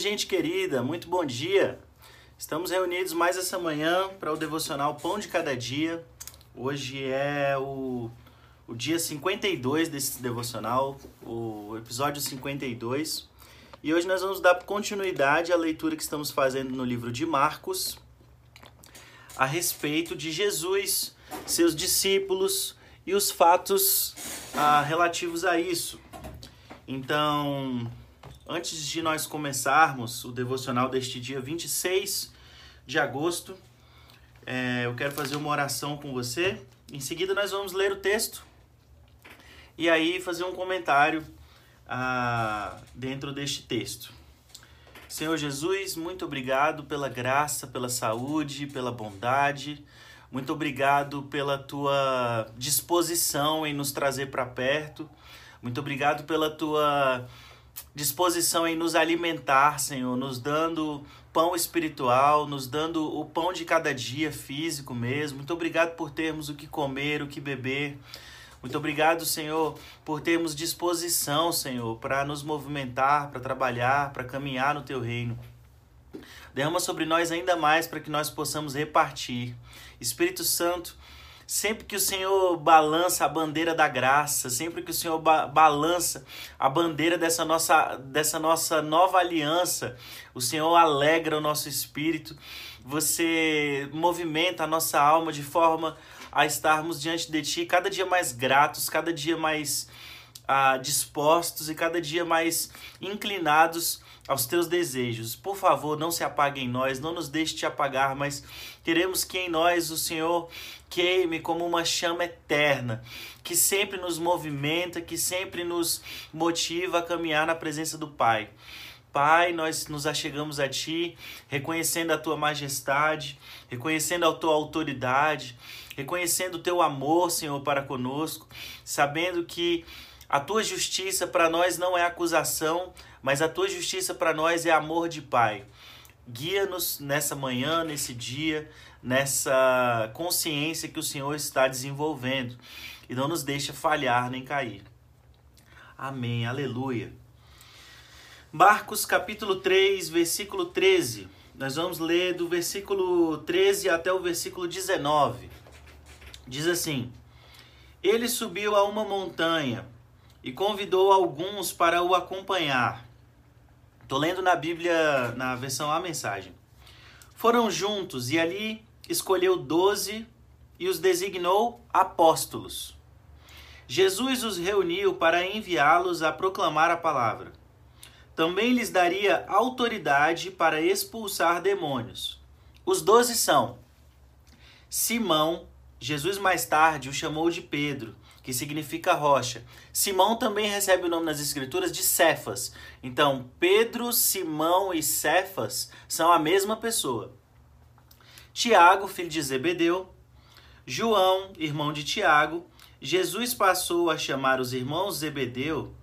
gente querida, muito bom dia. Estamos reunidos mais essa manhã para o devocional Pão de Cada Dia. Hoje é o, o dia 52 desse devocional, o episódio 52. E hoje nós vamos dar continuidade à leitura que estamos fazendo no livro de Marcos a respeito de Jesus, seus discípulos e os fatos ah, relativos a isso. Então, Antes de nós começarmos o devocional deste dia 26 de agosto, é, eu quero fazer uma oração com você. Em seguida, nós vamos ler o texto e aí fazer um comentário ah, dentro deste texto. Senhor Jesus, muito obrigado pela graça, pela saúde, pela bondade. Muito obrigado pela tua disposição em nos trazer para perto. Muito obrigado pela tua disposição em nos alimentar, Senhor, nos dando pão espiritual, nos dando o pão de cada dia físico mesmo. Muito obrigado por termos o que comer, o que beber. Muito obrigado, Senhor, por termos disposição, Senhor, para nos movimentar, para trabalhar, para caminhar no teu reino. Derrama sobre nós ainda mais para que nós possamos repartir. Espírito Santo, Sempre que o Senhor balança a bandeira da graça, sempre que o Senhor ba balança a bandeira dessa nossa, dessa nossa nova aliança, o Senhor alegra o nosso espírito, você movimenta a nossa alma de forma a estarmos diante de Ti cada dia mais gratos, cada dia mais ah, dispostos e cada dia mais inclinados aos teus desejos. Por favor, não se apague em nós, não nos deixe te apagar, mas queremos que em nós o Senhor queime como uma chama eterna, que sempre nos movimenta, que sempre nos motiva a caminhar na presença do Pai. Pai, nós nos achegamos a Ti, reconhecendo a Tua majestade, reconhecendo a Tua autoridade, reconhecendo o Teu amor, Senhor, para conosco, sabendo que a Tua justiça para nós não é acusação, mas a tua justiça para nós é amor de Pai. Guia-nos nessa manhã, nesse dia, nessa consciência que o Senhor está desenvolvendo e não nos deixa falhar nem cair. Amém. Aleluia. Marcos capítulo 3, versículo 13. Nós vamos ler do versículo 13 até o versículo 19. Diz assim: Ele subiu a uma montanha e convidou alguns para o acompanhar. Tô lendo na Bíblia, na versão A Mensagem. Foram juntos e ali escolheu doze e os designou apóstolos. Jesus os reuniu para enviá-los a proclamar a palavra. Também lhes daria autoridade para expulsar demônios. Os doze são Simão, Jesus mais tarde o chamou de Pedro, que significa rocha. Simão também recebe o nome nas escrituras de Cefas. Então, Pedro, Simão e Cefas são a mesma pessoa. Tiago, filho de Zebedeu, João, irmão de Tiago, Jesus passou a chamar os irmãos Zebedeu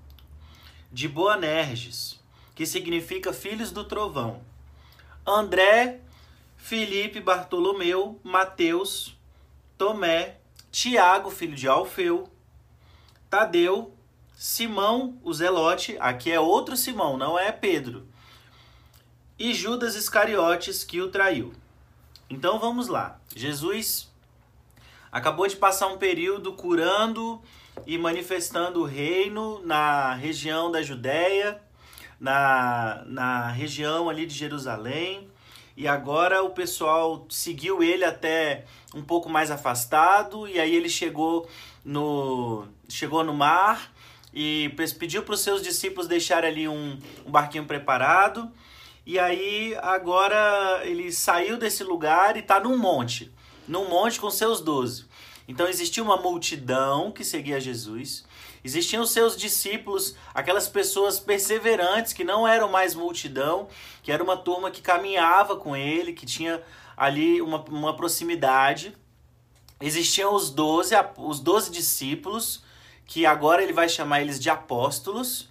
de Boanerges, que significa filhos do trovão. André, Felipe, Bartolomeu, Mateus, Tomé, Tiago, filho de Alfeu, Tadeu, Simão, o Zelote, aqui é outro Simão, não é Pedro, e Judas Iscariotes que o traiu. Então vamos lá. Jesus acabou de passar um período curando e manifestando o reino na região da Judéia, na, na região ali de Jerusalém. E agora o pessoal seguiu ele até um pouco mais afastado e aí ele chegou no chegou no mar e pediu para os seus discípulos deixarem ali um, um barquinho preparado. E aí agora ele saiu desse lugar e está num monte, num monte com seus doze. Então existia uma multidão que seguia Jesus, existiam seus discípulos, aquelas pessoas perseverantes que não eram mais multidão, que era uma turma que caminhava com ele, que tinha ali uma, uma proximidade. Existiam os doze, os doze discípulos, que agora ele vai chamar eles de apóstolos.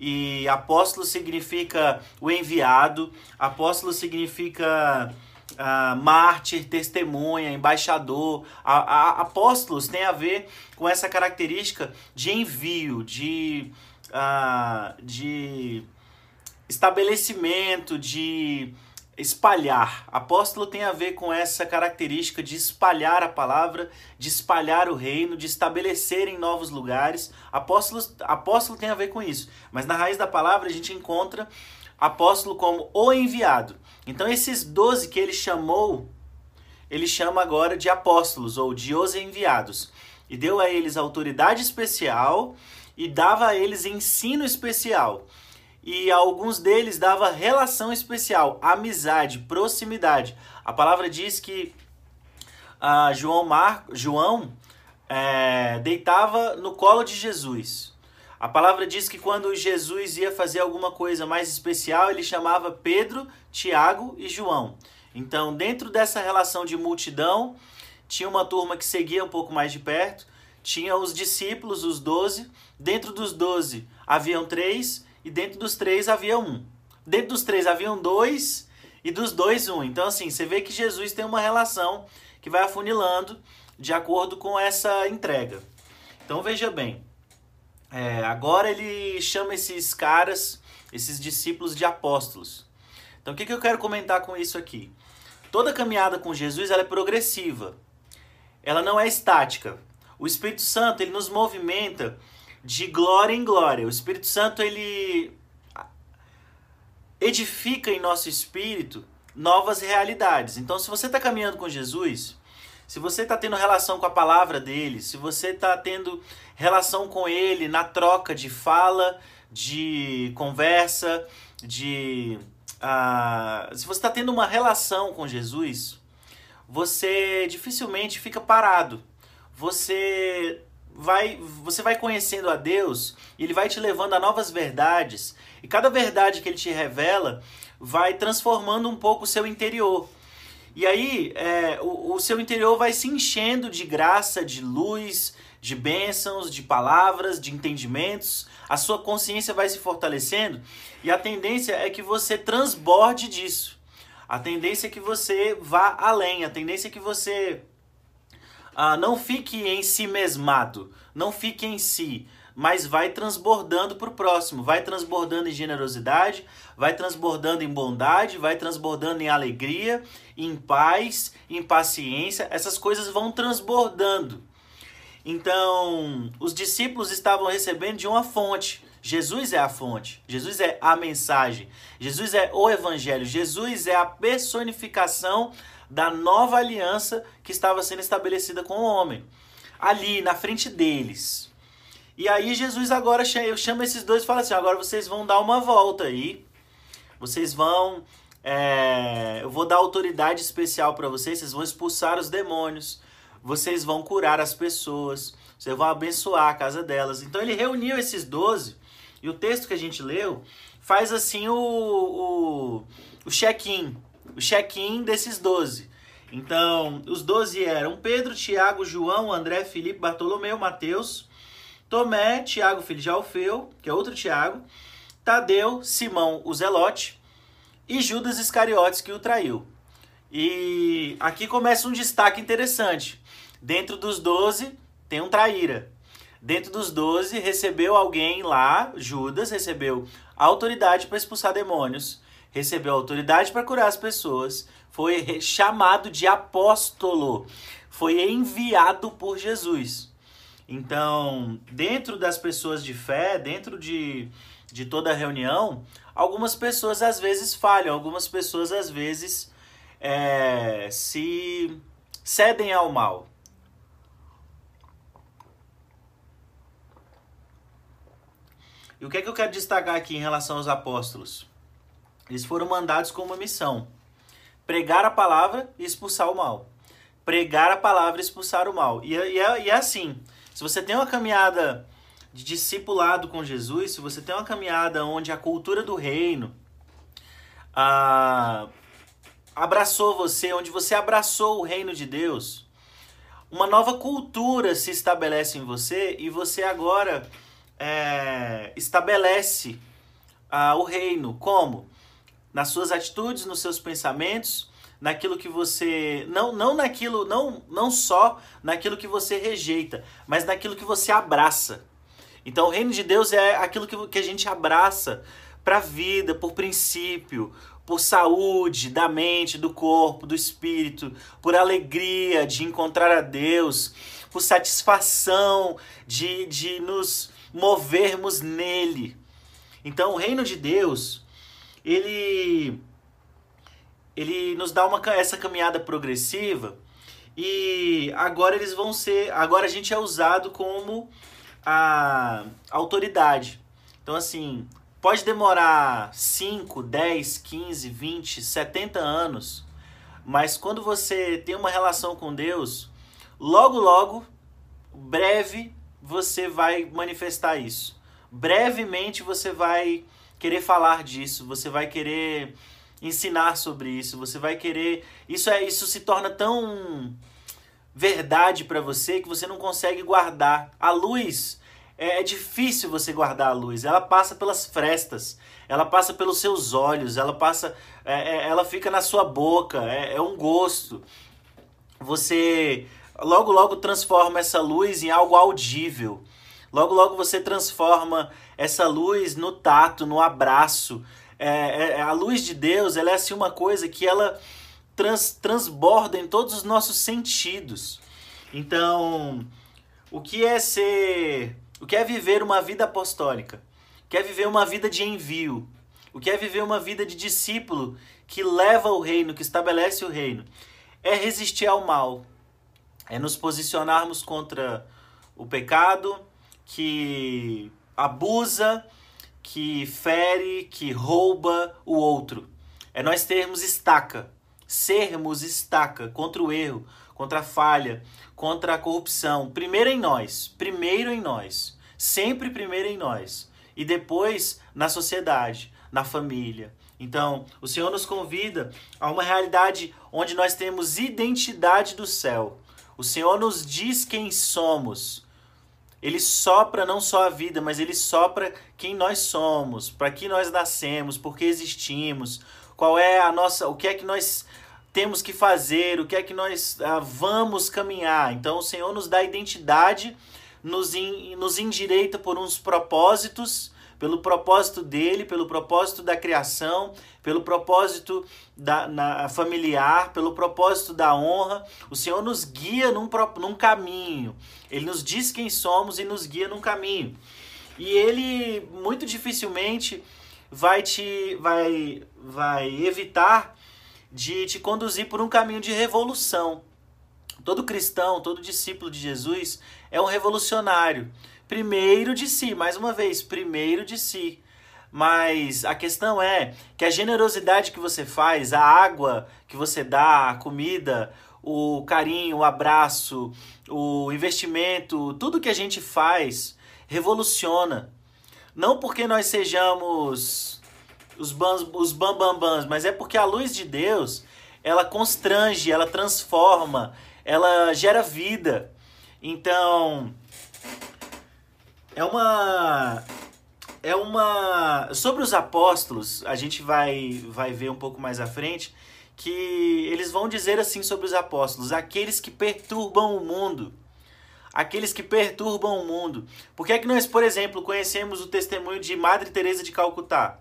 E apóstolo significa o enviado, apóstolo significa uh, mártir, testemunha, embaixador. A, a, apóstolos tem a ver com essa característica de envio, de, uh, de estabelecimento, de espalhar. Apóstolo tem a ver com essa característica de espalhar a palavra, de espalhar o reino, de estabelecer em novos lugares. Apóstolo, apóstolo tem a ver com isso. Mas na raiz da palavra a gente encontra apóstolo como o enviado. Então esses doze que ele chamou, ele chama agora de apóstolos ou de os enviados. E deu a eles autoridade especial e dava a eles ensino especial e alguns deles dava relação especial, amizade, proximidade. A palavra diz que ah, João, Mar... João é, deitava no colo de Jesus. A palavra diz que quando Jesus ia fazer alguma coisa mais especial, ele chamava Pedro, Tiago e João. Então, dentro dessa relação de multidão, tinha uma turma que seguia um pouco mais de perto, tinha os discípulos, os doze. Dentro dos doze haviam três e dentro dos três havia um. Dentro dos três haviam dois e dos dois um. Então, assim, você vê que Jesus tem uma relação que vai afunilando de acordo com essa entrega. Então, veja bem. É, agora ele chama esses caras, esses discípulos de apóstolos. Então, o que, que eu quero comentar com isso aqui? Toda caminhada com Jesus ela é progressiva. Ela não é estática. O Espírito Santo ele nos movimenta de glória em glória. O Espírito Santo ele edifica em nosso espírito novas realidades. Então, se você está caminhando com Jesus, se você está tendo relação com a palavra dele, se você está tendo relação com ele na troca de fala, de conversa, de. Uh, se você está tendo uma relação com Jesus, você dificilmente fica parado. Você vai, você vai conhecendo a Deus e ele vai te levando a novas verdades. E cada verdade que ele te revela vai transformando um pouco o seu interior. E aí é, o, o seu interior vai se enchendo de graça, de luz, de bênçãos, de palavras, de entendimentos. A sua consciência vai se fortalecendo e a tendência é que você transborde disso. A tendência é que você vá além, a tendência é que você ah, não fique em si mesmado, não fique em si, mas vai transbordando para o próximo, vai transbordando em generosidade, vai transbordando em bondade, vai transbordando em alegria, em paz, em paciência, essas coisas vão transbordando. Então, os discípulos estavam recebendo de uma fonte. Jesus é a fonte, Jesus é a mensagem, Jesus é o evangelho, Jesus é a personificação da nova aliança que estava sendo estabelecida com o homem. Ali, na frente deles. E aí Jesus agora chama esses dois e fala assim, agora vocês vão dar uma volta aí. Vocês vão... É, eu vou dar autoridade especial para vocês, vocês vão expulsar os demônios. Vocês vão curar as pessoas. Vocês vão abençoar a casa delas. Então ele reuniu esses doze. E o texto que a gente leu faz assim o, check-in o check-in desses 12. Então, os 12 eram Pedro, Tiago, João, André, Felipe, Bartolomeu, Mateus, Tomé, Tiago, filho de Alfeu, que é outro Tiago, Tadeu, Simão, o Zelote e Judas Iscariotes, que o traiu. E aqui começa um destaque interessante. Dentro dos 12 tem um traíra. Dentro dos 12 recebeu alguém lá, Judas recebeu autoridade para expulsar demônios recebeu autoridade para curar as pessoas, foi chamado de apóstolo, foi enviado por Jesus. Então, dentro das pessoas de fé, dentro de, de toda reunião, algumas pessoas às vezes falham, algumas pessoas às vezes é, se cedem ao mal. E o que é que eu quero destacar aqui em relação aos apóstolos? Eles foram mandados com uma missão: pregar a palavra e expulsar o mal. Pregar a palavra e expulsar o mal. E, é, e, é, e é assim: se você tem uma caminhada de discipulado com Jesus, se você tem uma caminhada onde a cultura do reino abraçou você, onde você abraçou o reino de Deus, uma nova cultura se estabelece em você e você agora é, estabelece ah, o reino. Como? nas suas atitudes, nos seus pensamentos, naquilo que você não não naquilo não não só naquilo que você rejeita, mas naquilo que você abraça. Então, o reino de Deus é aquilo que, que a gente abraça para a vida, por princípio, por saúde da mente, do corpo, do espírito, por alegria de encontrar a Deus, por satisfação de, de nos movermos nele. Então, o reino de Deus, ele ele nos dá uma essa caminhada progressiva e agora eles vão ser, agora a gente é usado como a autoridade. Então assim, pode demorar 5, 10, 15, 20, 70 anos, mas quando você tem uma relação com Deus, logo logo, breve, você vai manifestar isso. Brevemente você vai querer falar disso, você vai querer ensinar sobre isso, você vai querer, isso é isso se torna tão verdade para você que você não consegue guardar. A luz é, é, difícil você guardar a luz. Ela passa pelas frestas, ela passa pelos seus olhos, ela passa, é, é, ela fica na sua boca. É, é um gosto. Você logo logo transforma essa luz em algo audível. Logo logo você transforma essa luz no tato, no abraço. É, é, a luz de Deus, ela é assim uma coisa que ela trans, transborda em todos os nossos sentidos. Então, o que é ser, o que é viver uma vida apostólica? O que é viver uma vida de envio? O que é viver uma vida de discípulo que leva o reino, que estabelece o reino? É resistir ao mal. É nos posicionarmos contra o pecado que abusa, que fere, que rouba o outro. É nós termos estaca, sermos estaca contra o erro, contra a falha, contra a corrupção. Primeiro em nós, primeiro em nós, sempre primeiro em nós e depois na sociedade, na família. Então, o Senhor nos convida a uma realidade onde nós temos identidade do céu. O Senhor nos diz quem somos. Ele sopra não só a vida, mas ele sopra quem nós somos, para que nós nascemos, por que existimos, qual é a nossa, o que é que nós temos que fazer, o que é que nós ah, vamos caminhar. Então o Senhor nos dá identidade, nos, in, nos endireita por uns propósitos pelo propósito dele, pelo propósito da criação, pelo propósito da, na, familiar, pelo propósito da honra. O Senhor nos guia num, num caminho. Ele nos diz quem somos e nos guia num caminho. E ele muito dificilmente vai te vai vai evitar de te conduzir por um caminho de revolução. Todo cristão, todo discípulo de Jesus é um revolucionário primeiro de si, mais uma vez, primeiro de si. Mas a questão é que a generosidade que você faz, a água que você dá, a comida, o carinho, o abraço, o investimento, tudo que a gente faz revoluciona. Não porque nós sejamos os, bans, os bambambans, mas é porque a luz de Deus, ela constrange, ela transforma, ela gera vida. Então, é uma é uma sobre os apóstolos, a gente vai vai ver um pouco mais à frente que eles vão dizer assim sobre os apóstolos, aqueles que perturbam o mundo. Aqueles que perturbam o mundo. Por que é que nós, por exemplo, conhecemos o testemunho de Madre Teresa de Calcutá?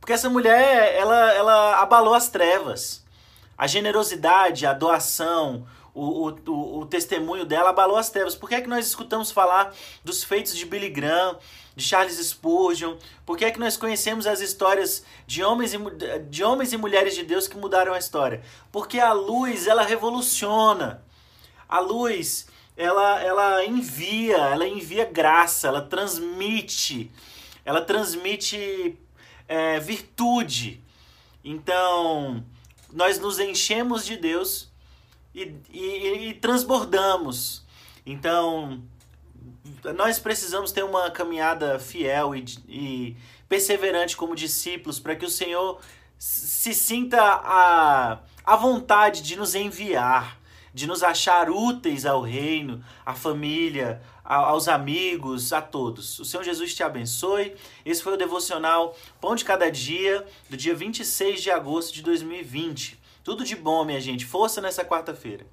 Porque essa mulher, ela, ela abalou as trevas. A generosidade, a doação, o, o, o, testemunho dela abalou as trevas. Por que é que nós escutamos falar dos feitos de Billy Graham, de Charles Spurgeon? Por que é que nós conhecemos as histórias de homens e, de homens e mulheres de Deus que mudaram a história? Porque a luz, ela revoluciona. A luz, ela, ela envia, ela envia graça, ela transmite, ela transmite é, virtude. Então, nós nos enchemos de Deus e, e, e transbordamos. Então, nós precisamos ter uma caminhada fiel e, e perseverante como discípulos para que o Senhor se sinta a, a vontade de nos enviar, de nos achar úteis ao reino, à família, aos amigos, a todos. O Senhor Jesus te abençoe. Esse foi o devocional Pão de Cada Dia, do dia 26 de agosto de 2020. Tudo de bom, minha gente. Força nessa quarta-feira.